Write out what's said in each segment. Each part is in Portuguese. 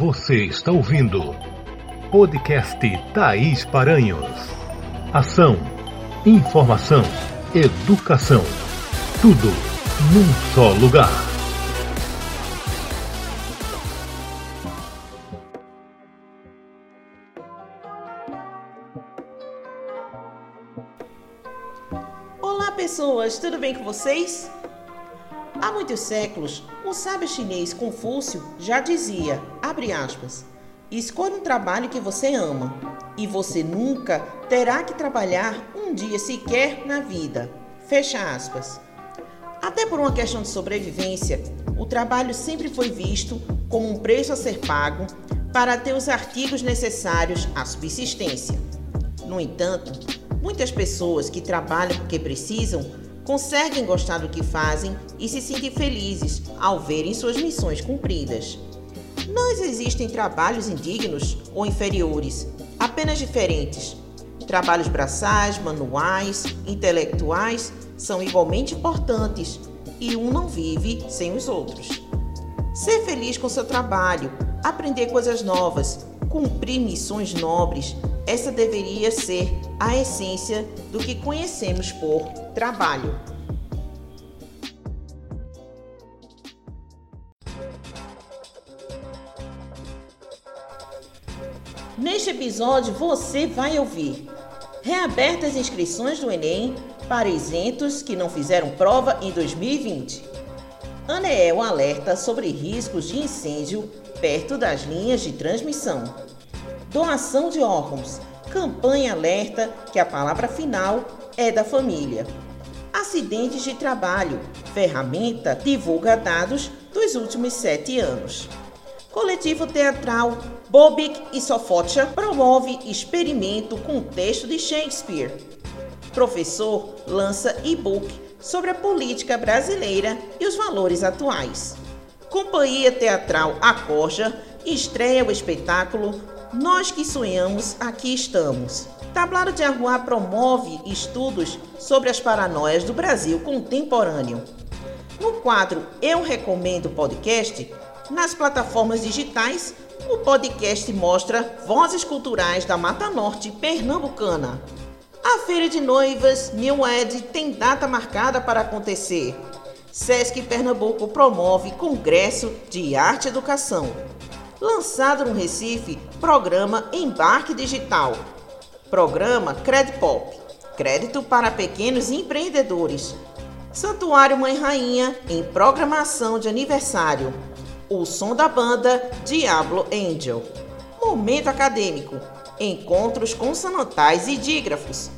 Você está ouvindo podcast Thaís Paranhos. Ação, informação, educação. Tudo num só lugar. Olá, pessoas, tudo bem com vocês? Há muitos séculos, o sábio chinês Confúcio já dizia, aspas, escolha um trabalho que você ama e você nunca terá que trabalhar um dia sequer na vida. Fecha aspas. Até por uma questão de sobrevivência, o trabalho sempre foi visto como um preço a ser pago para ter os artigos necessários à subsistência. No entanto, muitas pessoas que trabalham porque precisam conseguem gostar do que fazem e se sentem felizes ao verem suas missões cumpridas. Não existem trabalhos indignos ou inferiores, apenas diferentes. Trabalhos braçais, manuais, intelectuais são igualmente importantes e um não vive sem os outros. Ser feliz com seu trabalho, aprender coisas novas, cumprir missões nobres, essa deveria ser a essência do que conhecemos por trabalho. Neste episódio você vai ouvir reabertas inscrições do Enem para isentos que não fizeram prova em 2020. ANEEL alerta sobre riscos de incêndio perto das linhas de transmissão. Doação de órgãos. Campanha alerta que a palavra final é da família. Acidentes de trabalho. Ferramenta divulga dados dos últimos sete anos. Coletivo teatral Bobik e Sofocha promove experimento com texto de Shakespeare. Professor lança e-book sobre a política brasileira e os valores atuais. Companhia Teatral Acorja estreia o espetáculo Nós que Sonhamos, Aqui Estamos. Tablado de Arruá promove estudos sobre as paranoias do Brasil contemporâneo. No quadro Eu Recomendo Podcast, nas plataformas digitais, o podcast mostra vozes culturais da Mata Norte pernambucana. A Feira de Noivas New Ed tem data marcada para acontecer. Sesc Pernambuco promove Congresso de Arte e Educação. Lançado no Recife, programa Embarque Digital. Programa Credpop. Crédito para pequenos empreendedores. Santuário Mãe Rainha em programação de aniversário. O som da banda Diablo Angel. Momento acadêmico. Encontros consonantais e dígrafos.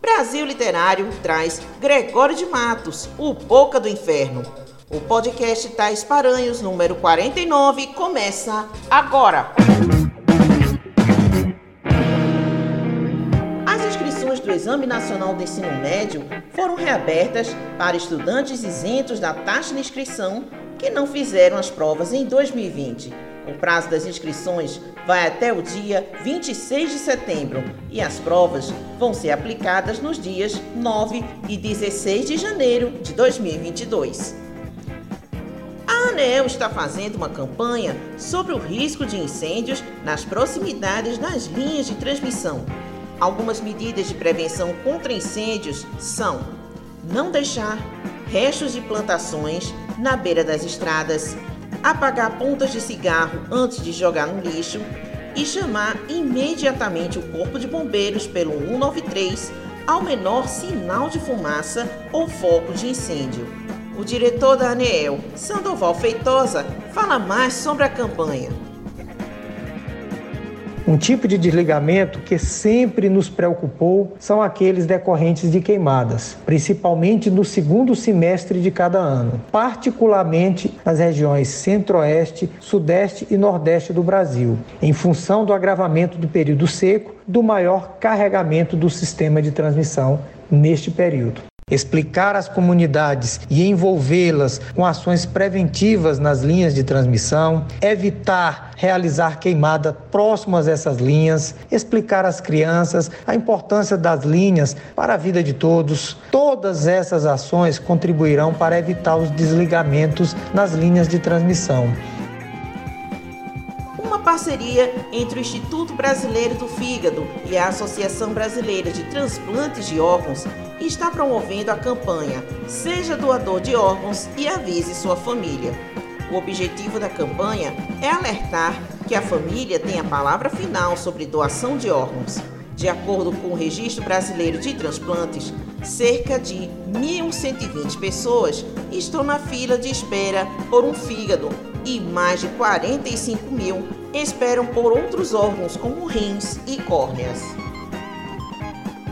Brasil Literário traz Gregório de Matos, o Boca do Inferno. O podcast Tais Paranhos, número 49, começa agora. As inscrições do Exame Nacional do Ensino Médio foram reabertas para estudantes isentos da taxa de inscrição que não fizeram as provas em 2020. O prazo das inscrições vai até o dia 26 de setembro e as provas vão ser aplicadas nos dias 9 e 16 de janeiro de 2022. ANEL está fazendo uma campanha sobre o risco de incêndios nas proximidades das linhas de transmissão. Algumas medidas de prevenção contra incêndios são não deixar restos de plantações na beira das estradas, apagar pontas de cigarro antes de jogar no lixo e chamar imediatamente o Corpo de Bombeiros pelo 193 ao menor sinal de fumaça ou foco de incêndio. O diretor da ANEEL, Sandoval Feitosa, fala mais sobre a campanha. Um tipo de desligamento que sempre nos preocupou são aqueles decorrentes de queimadas, principalmente no segundo semestre de cada ano, particularmente nas regiões Centro-Oeste, Sudeste e Nordeste do Brasil, em função do agravamento do período seco, do maior carregamento do sistema de transmissão neste período explicar às comunidades e envolvê-las com ações preventivas nas linhas de transmissão, evitar realizar queimada próximas a essas linhas, explicar às crianças a importância das linhas para a vida de todos. Todas essas ações contribuirão para evitar os desligamentos nas linhas de transmissão. Parceria entre o Instituto Brasileiro do Fígado e a Associação Brasileira de Transplantes de Órgãos, está promovendo a campanha Seja Doador de Órgãos e Avise Sua Família. O objetivo da campanha é alertar que a família tem a palavra final sobre doação de órgãos. De acordo com o Registro Brasileiro de Transplantes, cerca de 1.120 pessoas estão na fila de espera por um fígado e mais de 45 mil esperam por outros órgãos como rins e córneas.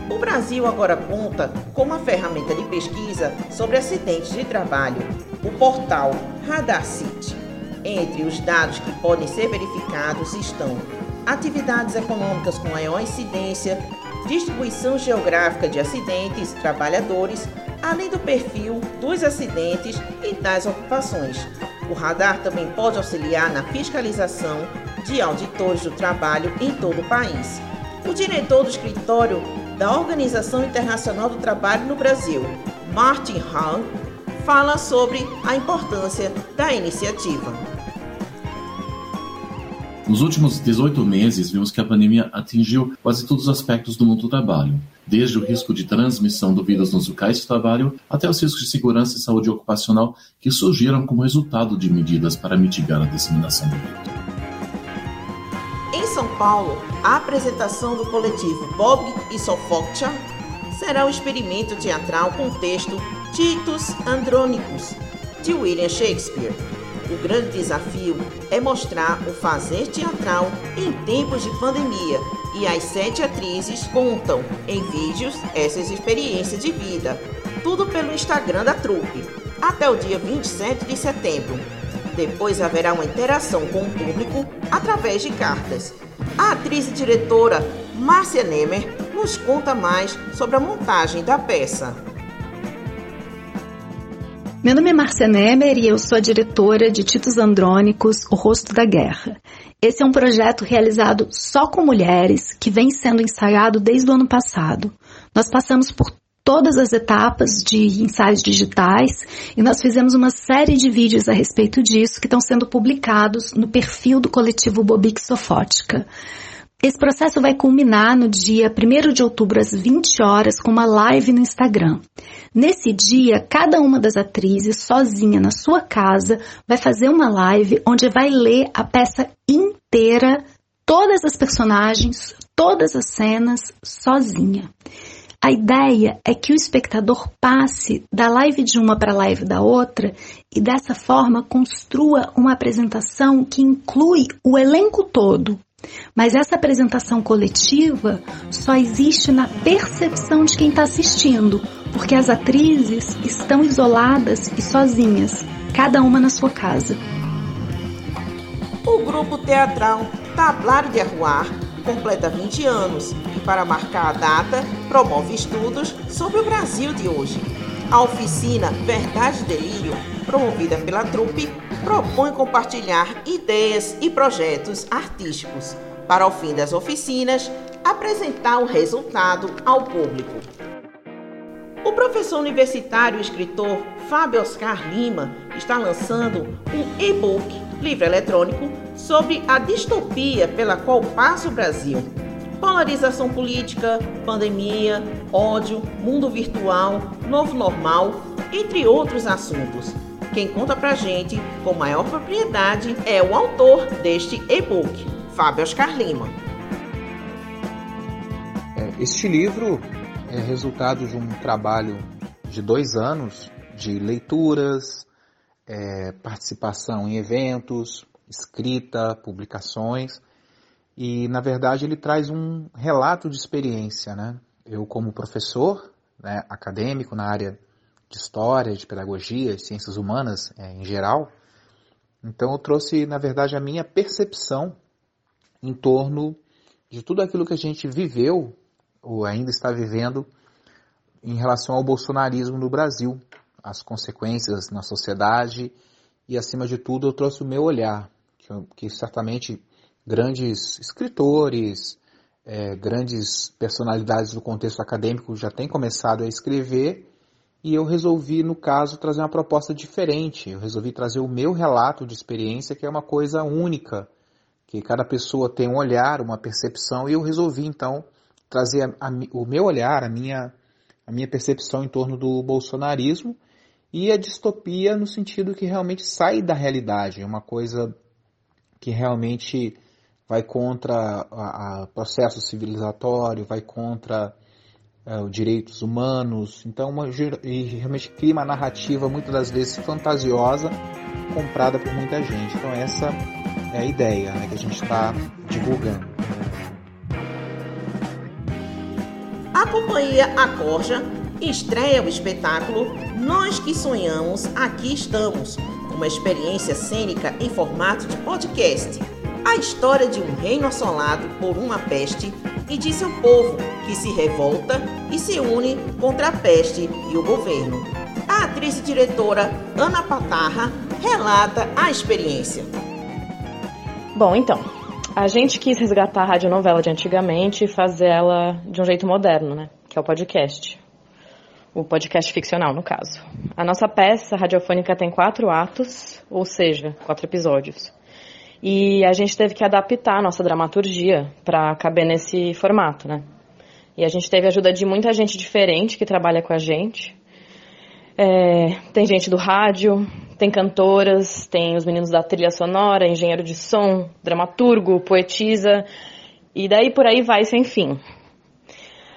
O Brasil agora conta com uma ferramenta de pesquisa sobre acidentes de trabalho, o portal RadarCity. Entre os dados que podem ser verificados estão atividades econômicas com maior incidência, distribuição geográfica de acidentes trabalhadores, além do perfil dos acidentes e das ocupações. O radar também pode auxiliar na fiscalização de auditores do trabalho em todo o país. O diretor do escritório da Organização Internacional do Trabalho no Brasil, Martin Hahn, fala sobre a importância da iniciativa. Nos últimos 18 meses, vimos que a pandemia atingiu quase todos os aspectos do mundo do trabalho, desde o risco de transmissão do vírus nos locais de trabalho até os riscos de segurança e saúde ocupacional que surgiram como resultado de medidas para mitigar a disseminação do vírus. Em São Paulo, a apresentação do coletivo Bob e Sofoccia será um experimento teatral com o texto Titus Andrônicos, de William Shakespeare o grande desafio é mostrar o fazer teatral em tempos de pandemia e as sete atrizes contam em vídeos essas experiências de vida. Tudo pelo Instagram da trupe, até o dia 27 de setembro. Depois haverá uma interação com o público através de cartas. A atriz e diretora Márcia Nemer nos conta mais sobre a montagem da peça. Meu nome é Marcia Nemer e eu sou a diretora de Titos Andrônicos, O Rosto da Guerra. Esse é um projeto realizado só com mulheres que vem sendo ensaiado desde o ano passado. Nós passamos por todas as etapas de ensaios digitais e nós fizemos uma série de vídeos a respeito disso que estão sendo publicados no perfil do coletivo Bobic Sofótica. Esse processo vai culminar no dia 1 de outubro, às 20 horas, com uma live no Instagram. Nesse dia, cada uma das atrizes, sozinha na sua casa, vai fazer uma live onde vai ler a peça inteira, todas as personagens, todas as cenas, sozinha. A ideia é que o espectador passe da live de uma para a live da outra e dessa forma construa uma apresentação que inclui o elenco todo, mas essa apresentação coletiva só existe na percepção de quem está assistindo, porque as atrizes estão isoladas e sozinhas, cada uma na sua casa. O grupo teatral Tablário de Arruar completa 20 anos e, para marcar a data, promove estudos sobre o Brasil de hoje. A oficina Verdade e Delírio, promovida pela trupe, propõe compartilhar ideias e projetos artísticos para, ao fim das oficinas, apresentar o resultado ao público. O professor universitário e escritor Fábio Oscar Lima está lançando um e-book, livro eletrônico, sobre a distopia pela qual passa o Brasil. Polarização política, pandemia, ódio, mundo virtual, novo normal, entre outros assuntos. Quem conta pra gente com maior propriedade é o autor deste e-book, Fábio Oscar Lima. É, este livro é resultado de um trabalho de dois anos de leituras, é, participação em eventos, escrita, publicações e na verdade ele traz um relato de experiência, né? Eu como professor, né, acadêmico na área de história, de pedagogia, de ciências humanas é, em geral. Então eu trouxe, na verdade, a minha percepção em torno de tudo aquilo que a gente viveu ou ainda está vivendo em relação ao bolsonarismo no Brasil, as consequências na sociedade e, acima de tudo, eu trouxe o meu olhar, que, que certamente grandes escritores, é, grandes personalidades do contexto acadêmico já têm começado a escrever e eu resolvi, no caso, trazer uma proposta diferente. Eu resolvi trazer o meu relato de experiência, que é uma coisa única que cada pessoa tem um olhar, uma percepção, e eu resolvi então trazer a, a, o meu olhar, a minha, a minha percepção em torno do bolsonarismo e a distopia no sentido que realmente sai da realidade, é uma coisa que realmente vai contra o processo civilizatório, vai contra os direitos humanos, então uma, realmente cria uma narrativa muitas das vezes fantasiosa, comprada por muita gente. Então essa é a ideia né, que a gente está divulgando. A companhia Acorja estreia o espetáculo Nós que Sonhamos, Aqui Estamos, uma experiência cênica em formato de podcast. A história de um reino assolado por uma peste e de seu povo que se revolta e se une contra a peste e o governo. A atriz e diretora Ana Patarra relata a experiência. Bom, então, a gente quis resgatar a radionovela de antigamente e fazer ela de um jeito moderno, né? Que é o podcast. O podcast ficcional, no caso. A nossa peça radiofônica tem quatro atos, ou seja, quatro episódios. E a gente teve que adaptar a nossa dramaturgia para caber nesse formato, né? E a gente teve a ajuda de muita gente diferente que trabalha com a gente. É, tem gente do rádio, tem cantoras, tem os meninos da trilha sonora, engenheiro de som, dramaturgo, poetisa, e daí por aí vai sem fim.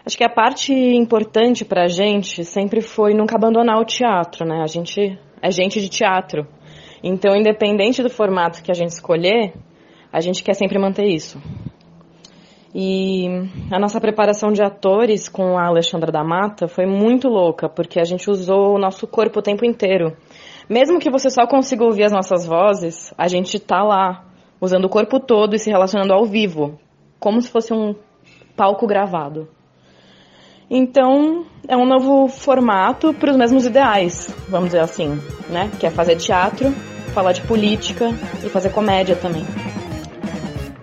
Acho que a parte importante pra gente sempre foi nunca abandonar o teatro, né? A gente é gente de teatro. Então, independente do formato que a gente escolher, a gente quer sempre manter isso. E a nossa preparação de atores com a Alexandra da Mata foi muito louca, porque a gente usou o nosso corpo o tempo inteiro. Mesmo que você só consiga ouvir as nossas vozes, a gente tá lá, usando o corpo todo e se relacionando ao vivo, como se fosse um palco gravado. Então, é um novo formato para os mesmos ideais, vamos dizer assim, né? Que é fazer teatro, falar de política e fazer comédia também.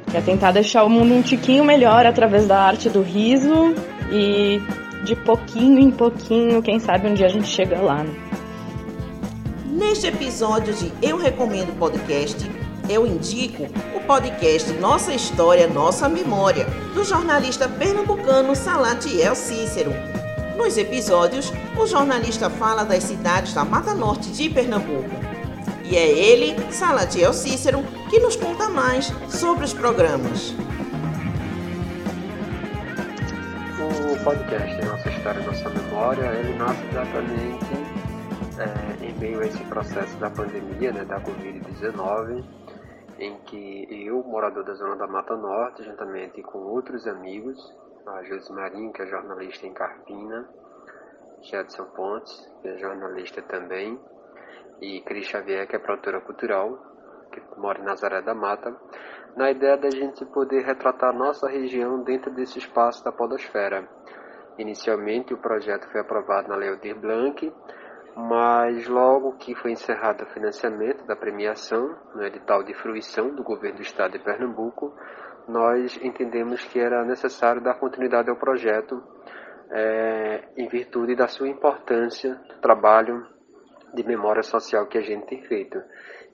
Que é tentar deixar o mundo um tiquinho melhor através da arte do riso e de pouquinho em pouquinho, quem sabe um dia a gente chega lá, né? Neste episódio de Eu Recomendo Podcast, eu indico o podcast Nossa História, Nossa Memória, do jornalista pernambucano Salatiel Cícero. Nos episódios, o jornalista fala das cidades da Mata Norte de Pernambuco. E é ele, Salatiel Cícero, que nos conta mais sobre os programas. O podcast Nossa História, Nossa Memória, ele nasce exatamente é, em meio a esse processo da pandemia, né, da Covid-19, em que eu, morador da Zona da Mata Norte, juntamente com outros amigos, a Josi Marinho, que é jornalista em Carpina, Jedson Pontes, que é jornalista também, e Cris Xavier, que é produtora cultural, que mora em Nazaré da Mata, na ideia da gente poder retratar nossa região dentro desse espaço da podosfera. Inicialmente, o projeto foi aprovado na Lei Aldir Blanc, mas logo que foi encerrado o financiamento da premiação no edital de fruição do governo do estado de Pernambuco, nós entendemos que era necessário dar continuidade ao projeto é, em virtude da sua importância do trabalho de memória social que a gente tem feito.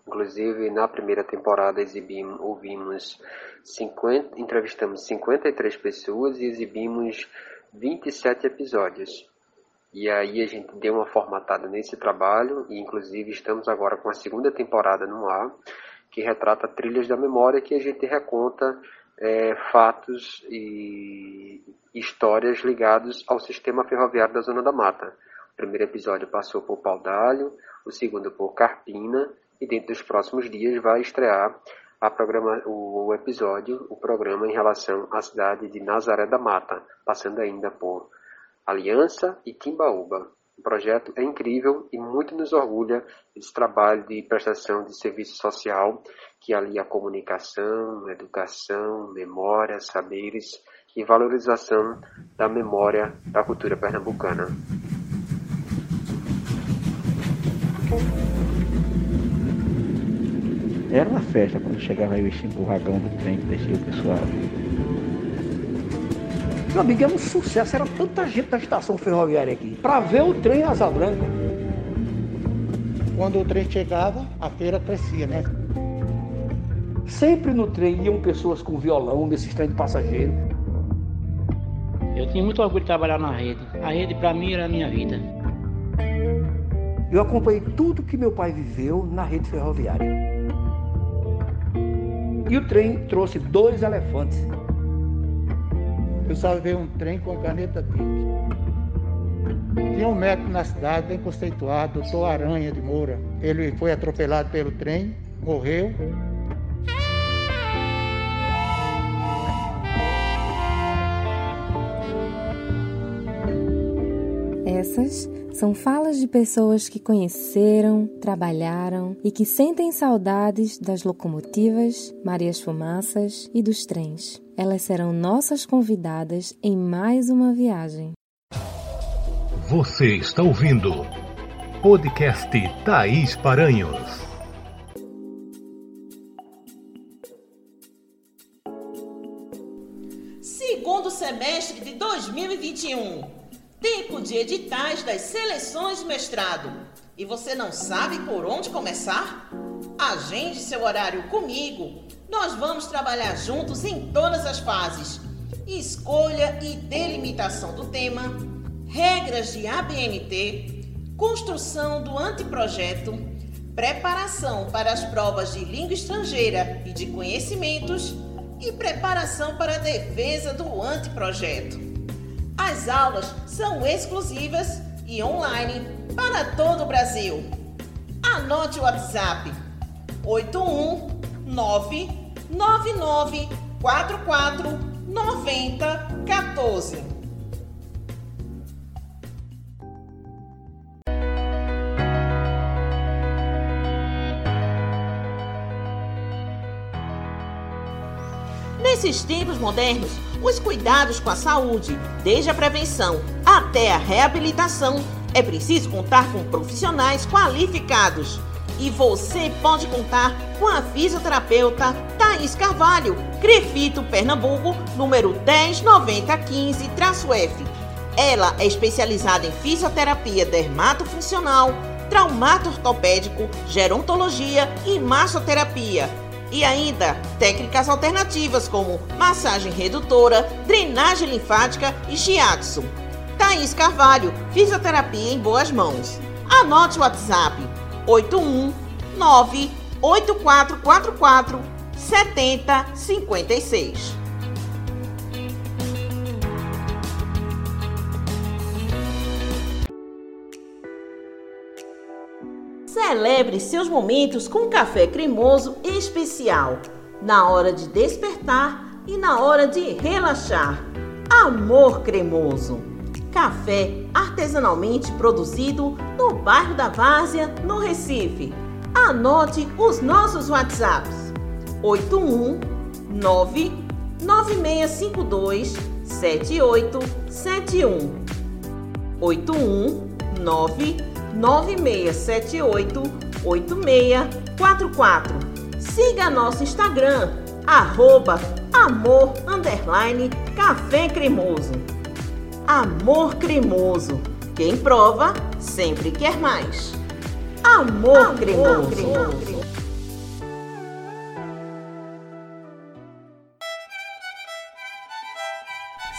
Inclusive, na primeira temporada exibimos, ouvimos 50, entrevistamos 53 pessoas e exibimos 27 episódios. E aí a gente deu uma formatada nesse trabalho e inclusive estamos agora com a segunda temporada no ar, que retrata trilhas da memória que a gente reconta é, fatos e histórias ligados ao sistema ferroviário da Zona da Mata. O primeiro episódio passou por Paudalho, o segundo por Carpina e dentro dos próximos dias vai estrear programa, o episódio, o programa em relação à cidade de Nazaré da Mata, passando ainda por Aliança e Timbaúba. O projeto é incrível e muito nos orgulha esse trabalho de prestação de serviço social que alia comunicação, educação, memória, saberes e valorização da memória da cultura pernambucana. Era uma festa quando chegava aí esse empurragão do trem que descia o pessoal. Meu amigo, era um sucesso, era tanta gente na estação ferroviária aqui, para ver o trem Asa Branca. Quando o trem chegava, a feira crescia, né? Sempre no trem iam pessoas com violão nesse trem de passageiro. Eu tinha muito orgulho de trabalhar na rede. A rede para mim era a minha vida. Eu acompanhei tudo que meu pai viveu na rede ferroviária. E o trem trouxe dois elefantes. Eu salvei um trem com caneta Bic. Tinha um médico na cidade, bem conceituado, doutor Aranha de Moura. Ele foi atropelado pelo trem, morreu. Essas são falas de pessoas que conheceram, trabalharam e que sentem saudades das locomotivas, Marias Fumaças e dos trens. Elas serão nossas convidadas em mais uma viagem. Você está ouvindo podcast Thaís Paranhos. Segundo semestre de 2021. Tempo de editais das seleções de mestrado. E você não sabe por onde começar? Agende seu horário comigo. Nós vamos trabalhar juntos em todas as fases: escolha e delimitação do tema, regras de ABNT, construção do anteprojeto, preparação para as provas de língua estrangeira e de conhecimentos e preparação para a defesa do anteprojeto. As aulas são exclusivas e online para todo o Brasil. Anote o WhatsApp 819 9944 9014. Nesses tempos modernos, os cuidados com a saúde, desde a prevenção até a reabilitação, é preciso contar com profissionais qualificados. E você pode contar com a fisioterapeuta Thaís Carvalho, Crefito, Pernambuco, número 109015-F. Ela é especializada em fisioterapia dermatofuncional, traumato ortopédico, gerontologia e massoterapia. E ainda técnicas alternativas como massagem redutora, drenagem linfática e shiatsu. Thaís Carvalho, fisioterapia em boas mãos. Anote o WhatsApp 819 8444 7056. Celebre seus momentos com café cremoso especial, na hora de despertar e na hora de relaxar. Amor Cremoso. Café artesanalmente produzido no bairro da Várzea, no Recife. Anote os nossos WhatsApps: 819 9652 7871 819 9678 8644. Siga nosso Instagram, arroba amor underline café cremoso. Amor cremoso. Quem prova sempre quer mais. Amor, amor cremoso. cremoso.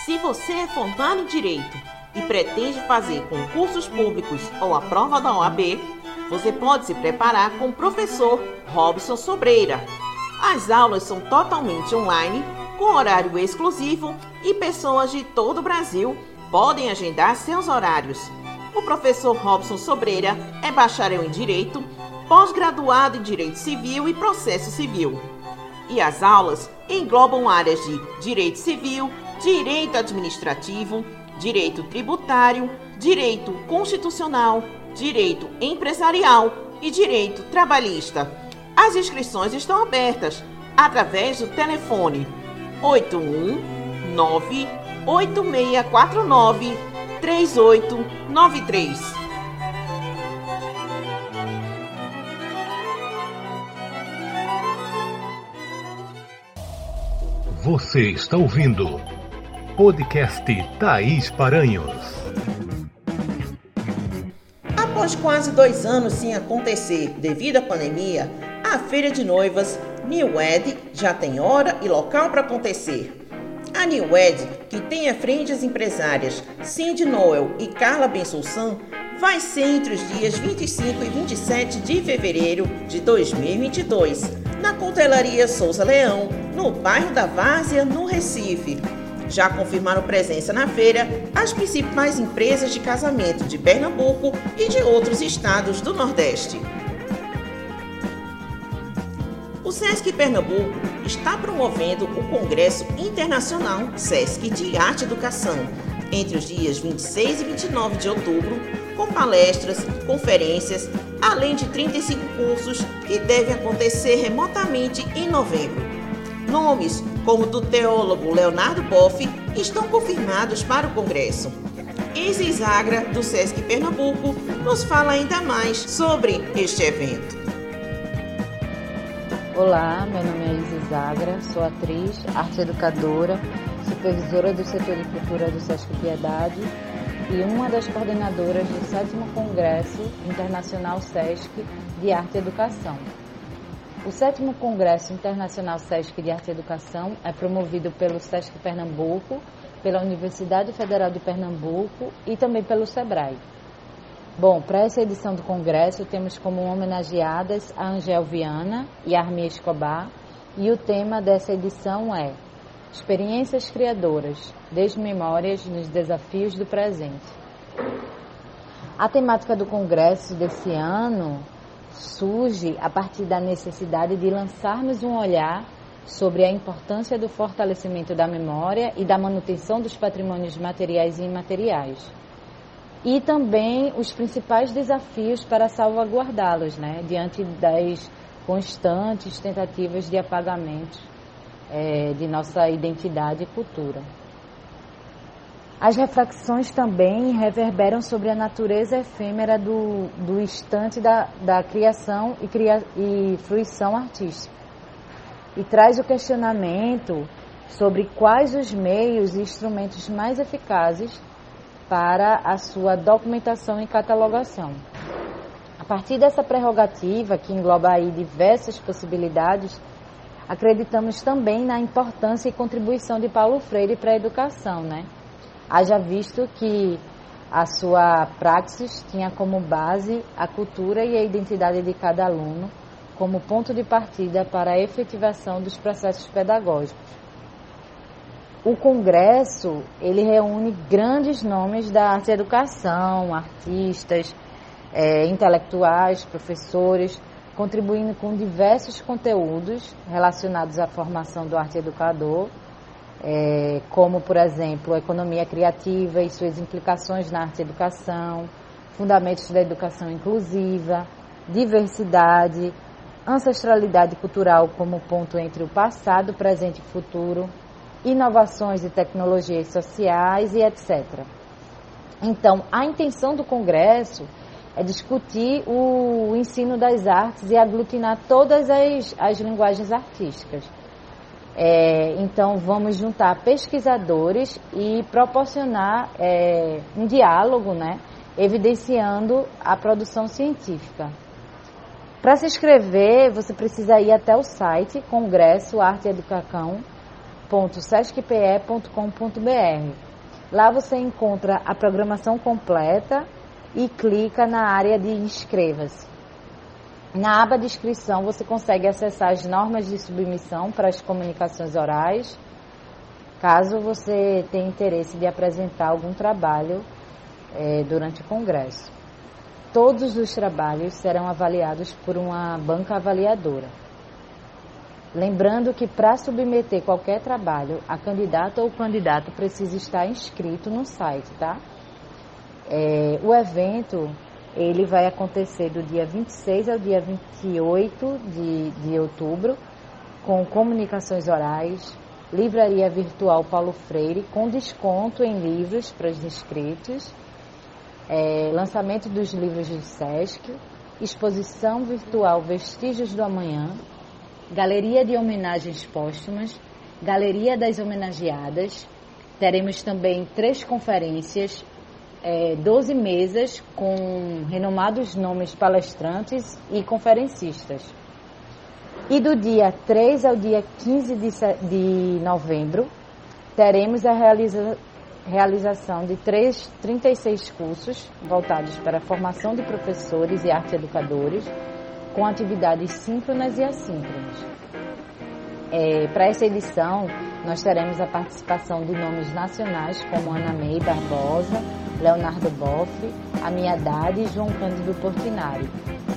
Se você é formado em Direito e pretende fazer concursos públicos ou a prova da OAB, você pode se preparar com o professor Robson Sobreira. As aulas são totalmente online, com horário exclusivo e pessoas de todo o Brasil podem agendar seus horários. O professor Robson Sobreira é bacharel em Direito, pós-graduado em Direito Civil e Processo Civil. E as aulas englobam áreas de Direito Civil, Direito Administrativo, direito tributário, direito constitucional, direito empresarial e direito trabalhista. As inscrições estão abertas através do telefone 819 8649 3893. Você está ouvindo Podcast Thaís Paranhos. Após quase dois anos sem acontecer devido à pandemia, a Feira de Noivas New Ed já tem hora e local para acontecer. A New Ed, que tem à frente as empresárias Cindy Noel e Carla Bensulsan, vai ser entre os dias 25 e 27 de fevereiro de 2022, na Cutelaria Souza Leão, no bairro da Várzea, no Recife. Já confirmaram presença na feira as principais empresas de casamento de Pernambuco e de outros estados do Nordeste. O SESC Pernambuco está promovendo o Congresso Internacional SESC de Arte e Educação entre os dias 26 e 29 de outubro, com palestras, conferências, além de 35 cursos que devem acontecer remotamente em novembro. Nomes como do teólogo Leonardo Boff estão confirmados para o Congresso. Isis Agra, do SESC Pernambuco, nos fala ainda mais sobre este evento. Olá, meu nome é Isis Agra, sou atriz, arte educadora, supervisora do setor de cultura do SESC Piedade e uma das coordenadoras do 7 Congresso Internacional SESC de Arte e Educação. O 7 Congresso Internacional SESC de Arte e Educação é promovido pelo SESC Pernambuco, pela Universidade Federal de Pernambuco e também pelo SEBRAE. Bom, para essa edição do Congresso temos como homenageadas a Angel Viana e a Armia Escobar e o tema dessa edição é Experiências Criadoras, Desmemórias nos Desafios do Presente. A temática do Congresso desse ano surge a partir da necessidade de lançarmos um olhar sobre a importância do fortalecimento da memória e da manutenção dos patrimônios materiais e imateriais. E também os principais desafios para salvaguardá-los, né, diante das constantes tentativas de apagamento é, de nossa identidade e cultura. As reflexões também reverberam sobre a natureza efêmera do, do instante da, da criação e, cria, e fruição artística. E traz o questionamento sobre quais os meios e instrumentos mais eficazes para a sua documentação e catalogação. A partir dessa prerrogativa, que engloba aí diversas possibilidades, acreditamos também na importância e contribuição de Paulo Freire para a educação, né? Haja visto que a sua praxis tinha como base a cultura e a identidade de cada aluno como ponto de partida para a efetivação dos processos pedagógicos. O congresso, ele reúne grandes nomes da arte e educação, artistas, é, intelectuais, professores, contribuindo com diversos conteúdos relacionados à formação do arte educador é, como, por exemplo, a economia criativa e suas implicações na arte e educação, fundamentos da educação inclusiva, diversidade, ancestralidade cultural como ponto entre o passado, presente e futuro, inovações e tecnologias sociais e etc. Então, a intenção do Congresso é discutir o ensino das artes e aglutinar todas as, as linguagens artísticas é, então, vamos juntar pesquisadores e proporcionar é, um diálogo, né, evidenciando a produção científica. Para se inscrever, você precisa ir até o site congressoarteeducacão.sescpe.com.br. Lá você encontra a programação completa e clica na área de inscreva-se. Na aba de inscrição você consegue acessar as normas de submissão para as comunicações orais, caso você tenha interesse de apresentar algum trabalho é, durante o congresso. Todos os trabalhos serão avaliados por uma banca avaliadora. Lembrando que para submeter qualquer trabalho, a candidata ou o candidato precisa estar inscrito no site, tá? É, o evento ele vai acontecer do dia 26 ao dia 28 de, de outubro, com comunicações orais, livraria virtual Paulo Freire, com desconto em livros para os inscritos, é, lançamento dos livros do SESC, exposição virtual Vestígios do Amanhã, galeria de homenagens póstumas, galeria das homenageadas, teremos também três conferências é, 12 mesas com renomados nomes palestrantes e conferencistas. E do dia 3 ao dia 15 de, de novembro, teremos a realiza, realização de três, 36 cursos voltados para a formação de professores e arte educadores, com atividades síncronas e assíncronas. É, para essa edição, nós teremos a participação de nomes nacionais como Ana May Barbosa, Leonardo Boff, Amiadade e João Cândido Portinari.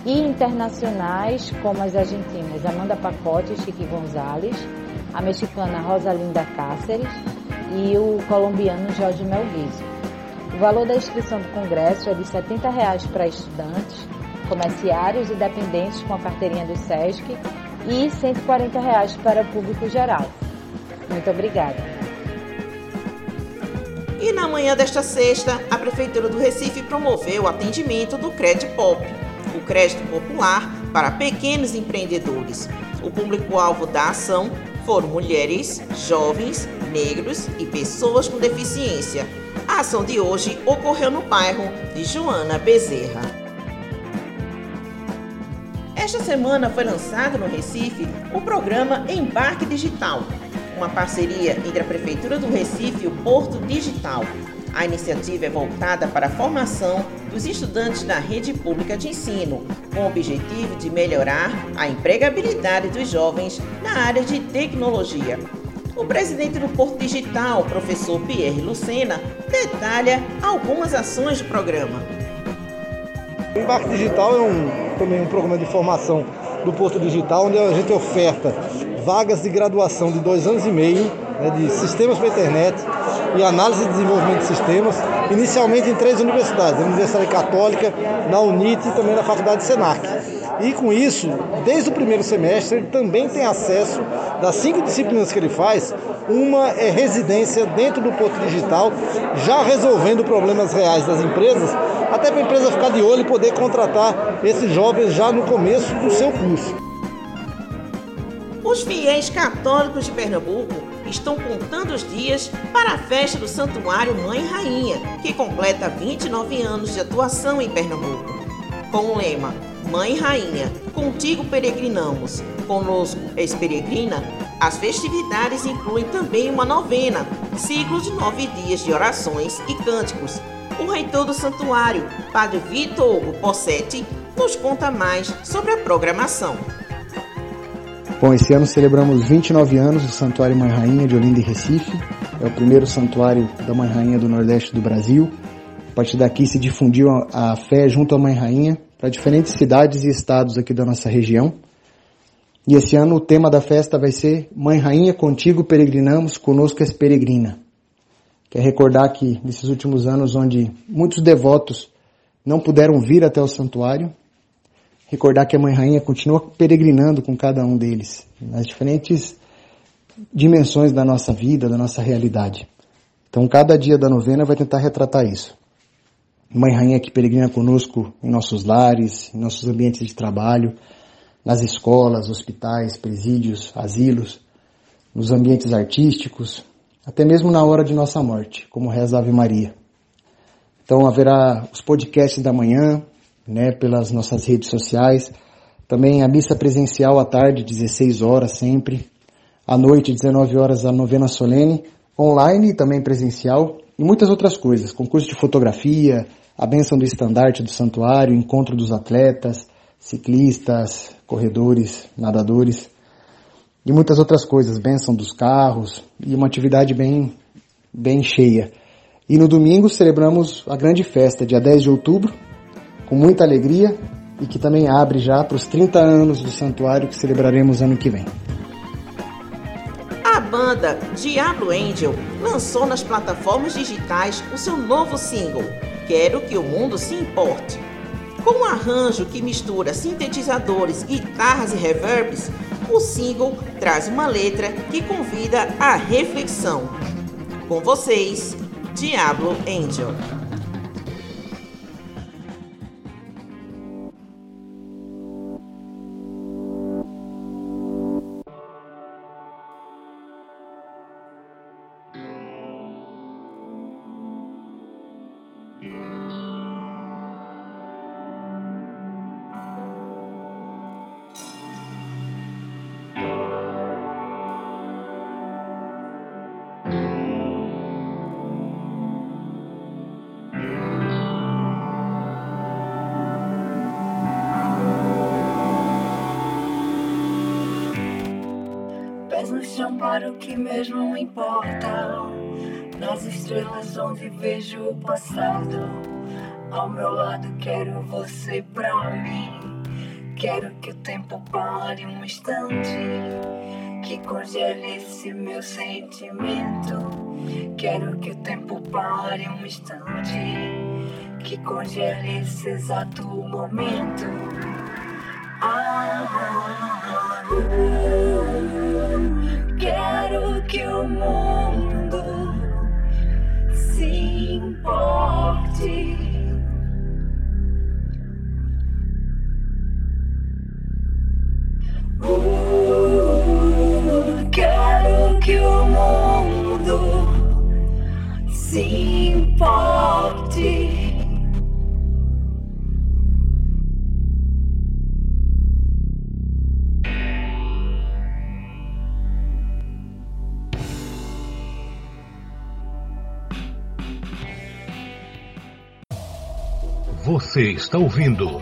E internacionais como as argentinas Amanda Pacote e Chique Gonzalez, a mexicana Rosalinda Cáceres e o colombiano Jorge Melguizo. O valor da inscrição do congresso é de 70 reais para estudantes, comerciários e dependentes com a carteirinha do SESC e 140 reais para o público geral. Muito obrigada. E na manhã desta sexta, a Prefeitura do Recife promoveu o atendimento do Crédito Pop, o crédito popular para pequenos empreendedores. O público-alvo da ação foram mulheres, jovens, negros e pessoas com deficiência. A ação de hoje ocorreu no bairro de Joana Bezerra. Esta semana foi lançado no Recife o programa Embarque Digital, uma parceria entre a Prefeitura do Recife e o Porto Digital. A iniciativa é voltada para a formação dos estudantes da rede pública de ensino, com o objetivo de melhorar a empregabilidade dos jovens na área de tecnologia. O presidente do Porto Digital, professor Pierre Lucena, detalha algumas ações do programa. O Embarque Digital é um, também um programa de formação do Porto Digital, onde a gente oferta vagas de graduação de dois anos e meio né, de sistemas para internet e análise e desenvolvimento de sistemas, inicialmente em três universidades, a Universidade Católica, na UNIT e também na Faculdade Senac. E com isso, desde o primeiro semestre, ele também tem acesso das cinco disciplinas que ele faz, uma é residência dentro do Porto Digital, já resolvendo problemas reais das empresas, até para a empresa ficar de olho e poder contratar esses jovens já no começo do seu curso. Os fiéis católicos de Pernambuco estão contando os dias para a festa do Santuário Mãe Rainha, que completa 29 anos de atuação em Pernambuco. Com o lema Mãe Rainha, contigo peregrinamos, conosco és peregrina, as festividades incluem também uma novena, ciclo de nove dias de orações e cânticos. O reitor do santuário, Padre Vitor Hugo Possetti, nos conta mais sobre a programação. Bom, esse ano celebramos 29 anos do Santuário Mãe Rainha de Olinda e Recife. É o primeiro santuário da Mãe Rainha do Nordeste do Brasil. A partir daqui se difundiu a fé junto à Mãe Rainha para diferentes cidades e estados aqui da nossa região. E esse ano o tema da festa vai ser Mãe Rainha, contigo peregrinamos, conosco és peregrina. Quer recordar que nesses últimos anos onde muitos devotos não puderam vir até o santuário, recordar que a Mãe Rainha continua peregrinando com cada um deles, nas diferentes dimensões da nossa vida, da nossa realidade. Então, cada dia da novena vai tentar retratar isso. Mãe Rainha que peregrina conosco em nossos lares, em nossos ambientes de trabalho, nas escolas, hospitais, presídios, asilos, nos ambientes artísticos, até mesmo na hora de nossa morte, como reza Ave Maria. Então haverá os podcasts da manhã, né, pelas nossas redes sociais. Também a missa presencial à tarde, 16 horas sempre. À noite, 19 horas, a novena solene, online e também presencial. E muitas outras coisas, concurso de fotografia, a bênção do estandarte do santuário, encontro dos atletas, ciclistas, corredores, nadadores. E muitas outras coisas, bênção dos carros e uma atividade bem, bem cheia. E no domingo celebramos a grande festa, dia 10 de outubro, com muita alegria e que também abre já para os 30 anos do santuário que celebraremos ano que vem. A banda Diablo Angel lançou nas plataformas digitais o seu novo single, Quero que o Mundo se Importe. Com um arranjo que mistura sintetizadores, guitarras e reverbs, o single traz uma letra que convida à reflexão. Com vocês, Diablo Angel. Que mesmo importa. Nas estrelas onde vejo o passado. Ao meu lado quero você pra mim. Quero que o tempo pare um instante. Que congele esse meu sentimento. Quero que o tempo pare um instante. Que congele esse exato momento. Ah, uh, quero que o mundo se importe. Uh, quero que o mundo se importe. Você está ouvindo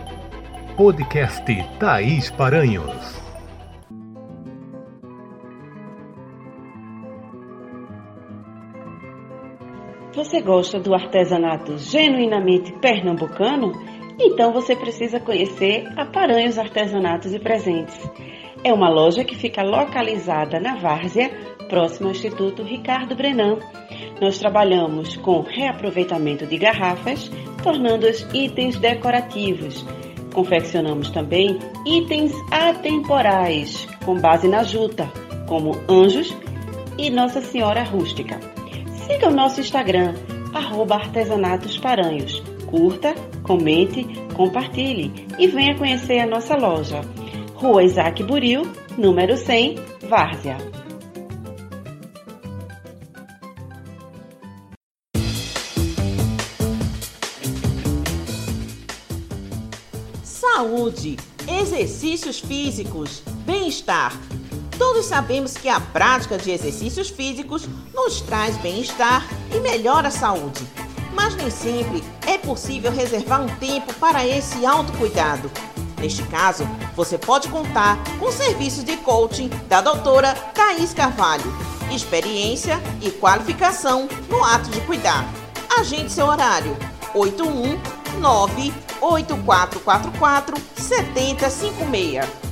podcast Thaís Paranhos. Você gosta do artesanato genuinamente pernambucano? Então você precisa conhecer a Paranhos Artesanatos e Presentes. É uma loja que fica localizada na Várzea, próximo ao Instituto Ricardo Brenan. Nós trabalhamos com reaproveitamento de garrafas, tornando-os itens decorativos. Confeccionamos também itens atemporais, com base na juta, como anjos e Nossa Senhora Rústica. Siga o nosso Instagram, arroba. Curta, comente, compartilhe e venha conhecer a nossa loja. Rua Isaac Buril, número 100, Várzea. Saúde, exercícios físicos, bem-estar. Todos sabemos que a prática de exercícios físicos nos traz bem-estar e melhora a saúde. Mas nem sempre é possível reservar um tempo para esse autocuidado. Neste caso, você pode contar com serviços de coaching da doutora Thaís Carvalho. Experiência e qualificação no ato de cuidar. Agende seu horário. 819 8444 7056.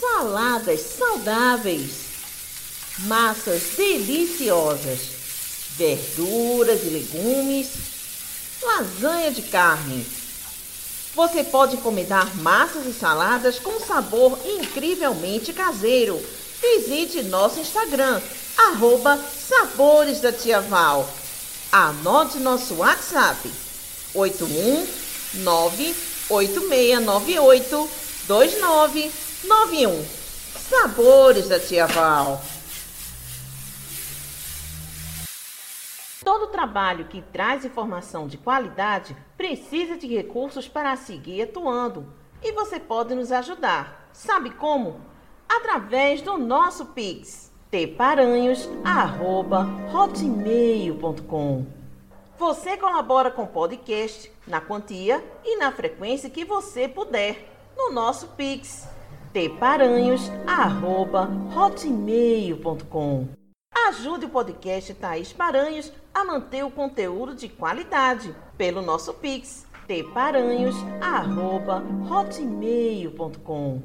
Saladas saudáveis, massas deliciosas, verduras e legumes, lasanha de carne. Você pode encomendar massas e saladas com sabor incrivelmente caseiro. Visite nosso Instagram, arroba Sabores da Tia Val. Anote nosso WhatsApp, 81986982991. Sabores da Tia Val. Todo trabalho que traz informação de qualidade precisa de recursos para seguir atuando. E você pode nos ajudar. Sabe como? Através do nosso Pix, tparanhos.hotmail.com. Você colabora com o podcast na quantia e na frequência que você puder no nosso Pix, tparanhos.hotmail.com. Ajude o podcast Thaís Paranhos a manter o conteúdo de qualidade pelo nosso Pix, tparanhos.hotmail.com.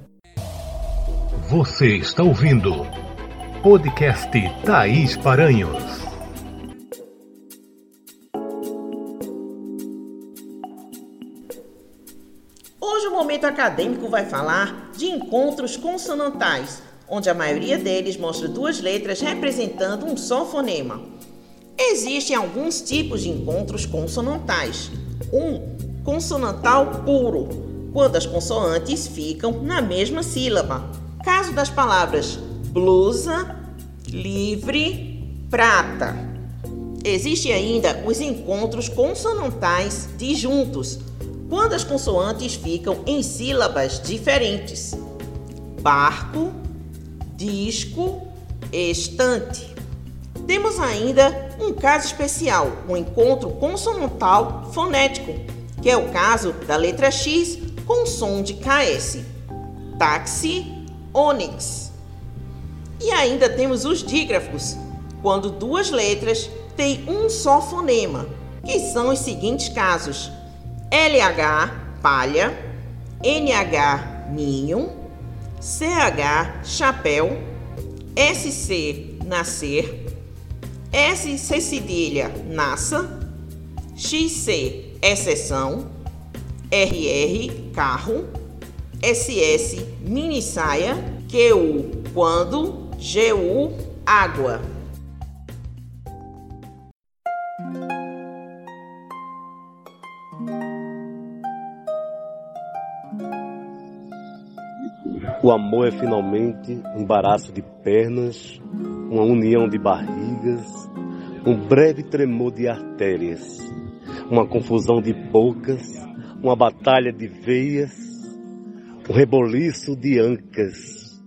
Você está ouvindo podcast Thaís Paranhos. Hoje o Momento Acadêmico vai falar de encontros consonantais, onde a maioria deles mostra duas letras representando um só fonema. Existem alguns tipos de encontros consonantais. Um, consonantal puro, quando as consoantes ficam na mesma sílaba. Caso das palavras blusa, livre, prata. Existem ainda os encontros consonantais disjuntos, quando as consoantes ficam em sílabas diferentes. Barco, disco, estante. Temos ainda um caso especial, um encontro consonantal fonético, que é o caso da letra X com som de KS. Táxi, ônix. E ainda temos os dígrafos, quando duas letras têm um só fonema, que são os seguintes casos: LH, palha, NH, ninho, CH, chapéu, SC, nascer, SC cedilha, naça, XC, exceção, RR, carro, SS, mini saia, QU, quando, GU, água. O amor é finalmente um embaraço de pernas, uma união de barrigas, um breve tremor de artérias, uma confusão de bocas, uma batalha de veias, um reboliço de ancas.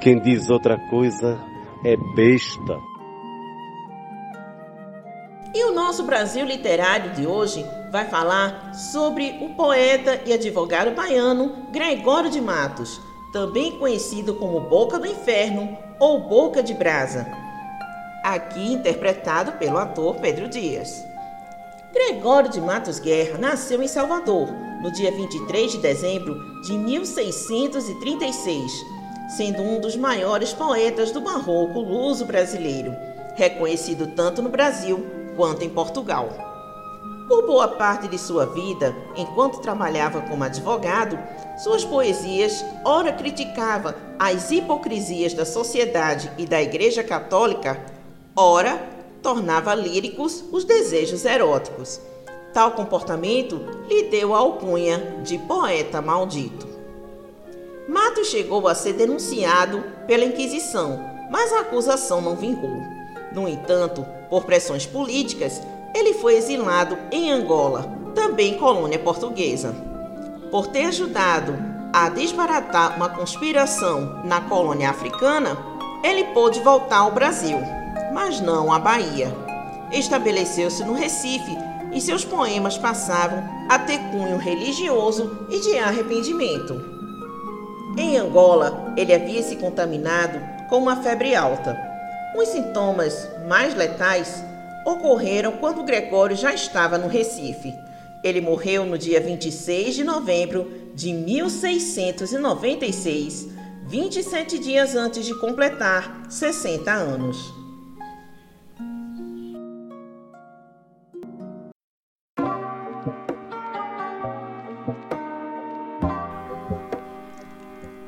Quem diz outra coisa é besta. E o nosso Brasil literário de hoje vai falar sobre o poeta e advogado baiano Gregório de Matos também conhecido como Boca do Inferno ou Boca de Brasa, aqui interpretado pelo ator Pedro Dias. Gregório de Matos Guerra nasceu em Salvador no dia 23 de dezembro de 1636, sendo um dos maiores poetas do barroco luso brasileiro, reconhecido tanto no Brasil quanto em Portugal. Por boa parte de sua vida, enquanto trabalhava como advogado, suas poesias ora criticava as hipocrisias da sociedade e da Igreja Católica, ora tornava líricos os desejos eróticos. Tal comportamento lhe deu a alcunha de poeta maldito. Matos chegou a ser denunciado pela Inquisição, mas a acusação não vingou. No entanto, por pressões políticas, ele foi exilado em Angola, também colônia portuguesa. Por ter ajudado a desbaratar uma conspiração na colônia africana, ele pôde voltar ao Brasil, mas não à Bahia. Estabeleceu-se no Recife e seus poemas passavam a ter cunho religioso e de arrependimento. Em Angola, ele havia se contaminado com uma febre alta. Os sintomas mais letais ocorreram quando Gregório já estava no Recife. Ele morreu no dia 26 de novembro de 1696, 27 dias antes de completar 60 anos.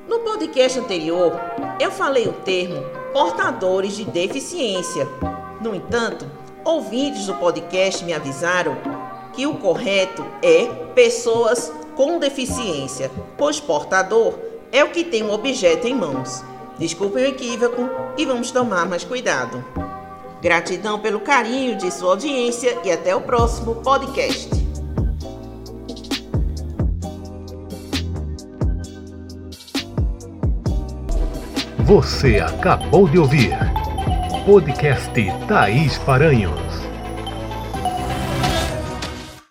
No podcast anterior, eu falei o termo portadores de deficiência. No entanto, ouvintes do podcast me avisaram que o correto é pessoas com deficiência, pois portador é o que tem um objeto em mãos. Desculpe o equívoco e vamos tomar mais cuidado. Gratidão pelo carinho de sua audiência e até o próximo podcast. Você acabou de ouvir podcast Thaís Paranhos.